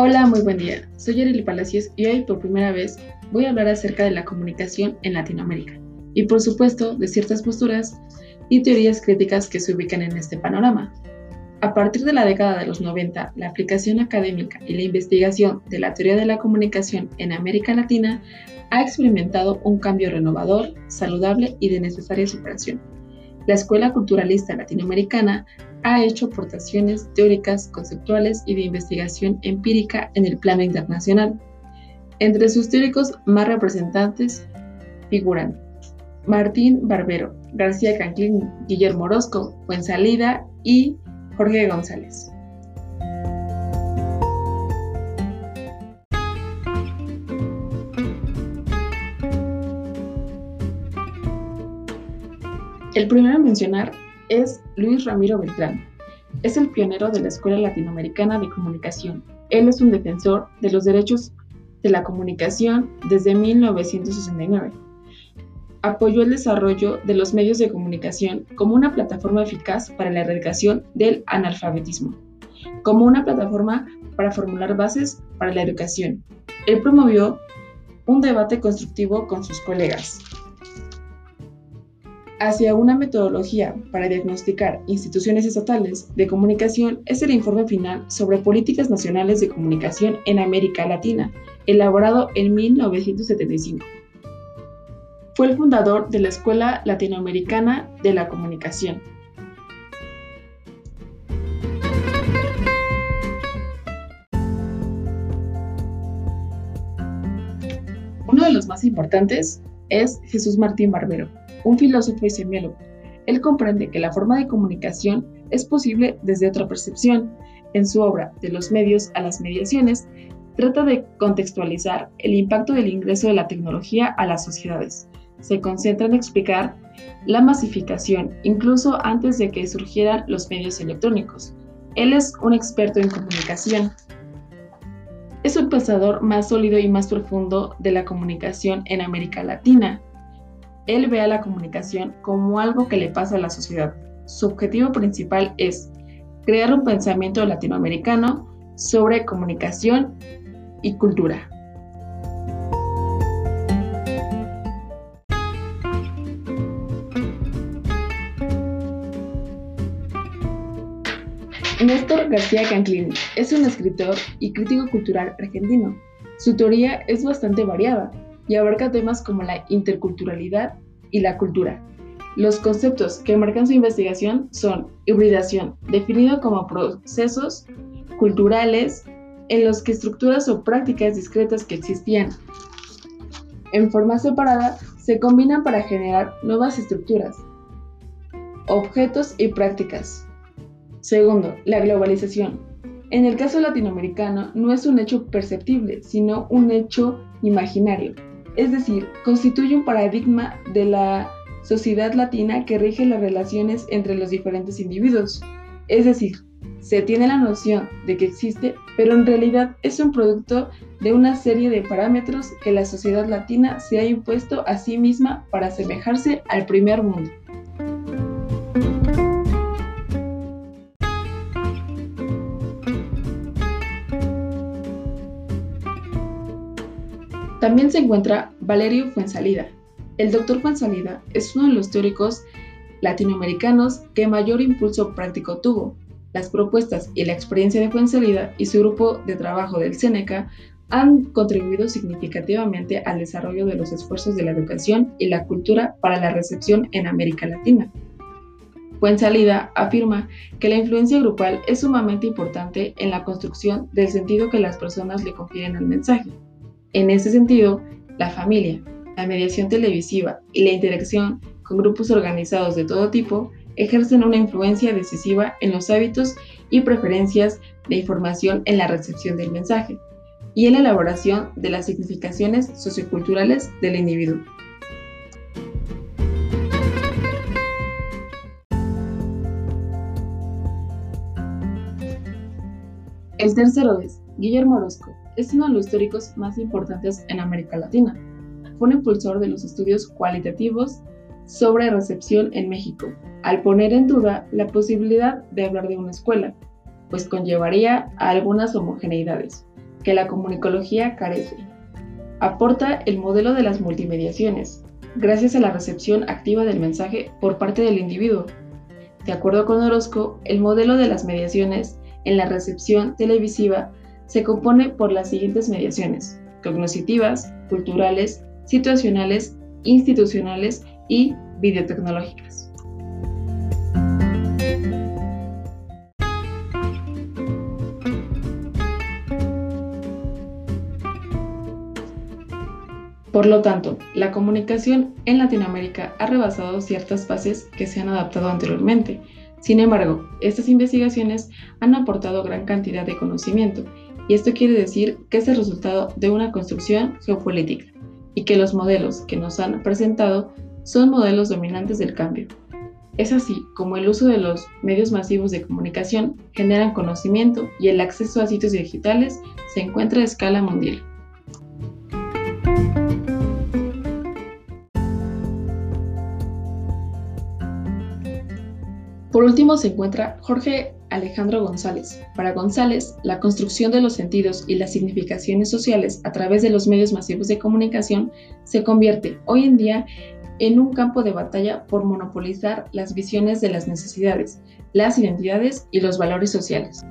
Hola, muy buen día. Soy Arely Palacios y hoy por primera vez voy a hablar acerca de la comunicación en Latinoamérica y por supuesto de ciertas posturas y teorías críticas que se ubican en este panorama. A partir de la década de los 90, la aplicación académica y la investigación de la teoría de la comunicación en América Latina ha experimentado un cambio renovador, saludable y de necesaria superación. La Escuela Culturalista Latinoamericana ha hecho aportaciones teóricas, conceptuales y de investigación empírica en el plano internacional. Entre sus teóricos más representantes figuran Martín Barbero, García Canclín, Guillermo Orozco, Fuensalida y Jorge González. El primero a mencionar es Luis Ramiro Beltrán. Es el pionero de la Escuela Latinoamericana de Comunicación. Él es un defensor de los derechos de la comunicación desde 1969. Apoyó el desarrollo de los medios de comunicación como una plataforma eficaz para la erradicación del analfabetismo, como una plataforma para formular bases para la educación. Él promovió un debate constructivo con sus colegas, hacia una metodología para diagnosticar instituciones estatales de comunicación es el informe final sobre políticas nacionales de comunicación en América Latina, elaborado en 1975. Fue el fundador de la Escuela Latinoamericana de la Comunicación. Uno de los más importantes es Jesús Martín Barbero, un filósofo y semiólogo. Él comprende que la forma de comunicación es posible desde otra percepción. En su obra De los medios a las mediaciones, trata de contextualizar el impacto del ingreso de la tecnología a las sociedades. Se concentra en explicar la masificación, incluso antes de que surgieran los medios electrónicos. Él es un experto en comunicación. Es el pensador más sólido y más profundo de la comunicación en América Latina. Él ve a la comunicación como algo que le pasa a la sociedad. Su objetivo principal es crear un pensamiento latinoamericano sobre comunicación y cultura. Néstor García Canclini es un escritor y crítico cultural argentino. Su teoría es bastante variada y abarca temas como la interculturalidad y la cultura. Los conceptos que marcan su investigación son hibridación, definido como procesos culturales en los que estructuras o prácticas discretas que existían en forma separada se combinan para generar nuevas estructuras, objetos y prácticas. Segundo, la globalización. En el caso latinoamericano no es un hecho perceptible, sino un hecho imaginario es decir, constituye un paradigma de la sociedad latina que rige las relaciones entre los diferentes individuos. Es decir, se tiene la noción de que existe, pero en realidad es un producto de una serie de parámetros que la sociedad latina se ha impuesto a sí misma para asemejarse al primer mundo. También se encuentra Valerio Fuensalida. El doctor Fuensalida es uno de los teóricos latinoamericanos que mayor impulso práctico tuvo. Las propuestas y la experiencia de Fuensalida y su grupo de trabajo del Seneca han contribuido significativamente al desarrollo de los esfuerzos de la educación y la cultura para la recepción en América Latina. Fuensalida afirma que la influencia grupal es sumamente importante en la construcción del sentido que las personas le confieren al mensaje. En ese sentido, la familia, la mediación televisiva y la interacción con grupos organizados de todo tipo ejercen una influencia decisiva en los hábitos y preferencias de información en la recepción del mensaje y en la elaboración de las significaciones socioculturales del individuo. El tercero es Guillermo Orozco, es uno de los teóricos más importantes en América Latina. Fue un impulsor de los estudios cualitativos sobre recepción en México, al poner en duda la posibilidad de hablar de una escuela, pues conllevaría a algunas homogeneidades. que la comunicología carece. Aporta el modelo de las multimediaciones, gracias a la recepción activa del mensaje por parte del individuo. De acuerdo con Orozco, el modelo de las mediaciones en la recepción televisiva se compone por las siguientes mediaciones, cognitivas, culturales, situacionales, institucionales y videotecnológicas. Por lo tanto, la comunicación en Latinoamérica ha rebasado ciertas fases que se han adaptado anteriormente. Sin embargo, estas investigaciones han aportado gran cantidad de conocimiento y esto quiere decir que es el resultado de una construcción geopolítica y que los modelos que nos han presentado son modelos dominantes del cambio. Es así como el uso de los medios masivos de comunicación generan conocimiento y el acceso a sitios digitales se encuentra a escala mundial. Por último se encuentra Jorge Alejandro González. Para González, la construcción de los sentidos y las significaciones sociales a través de los medios masivos de comunicación se convierte hoy en día en un campo de batalla por monopolizar las visiones de las necesidades, las identidades y los valores sociales.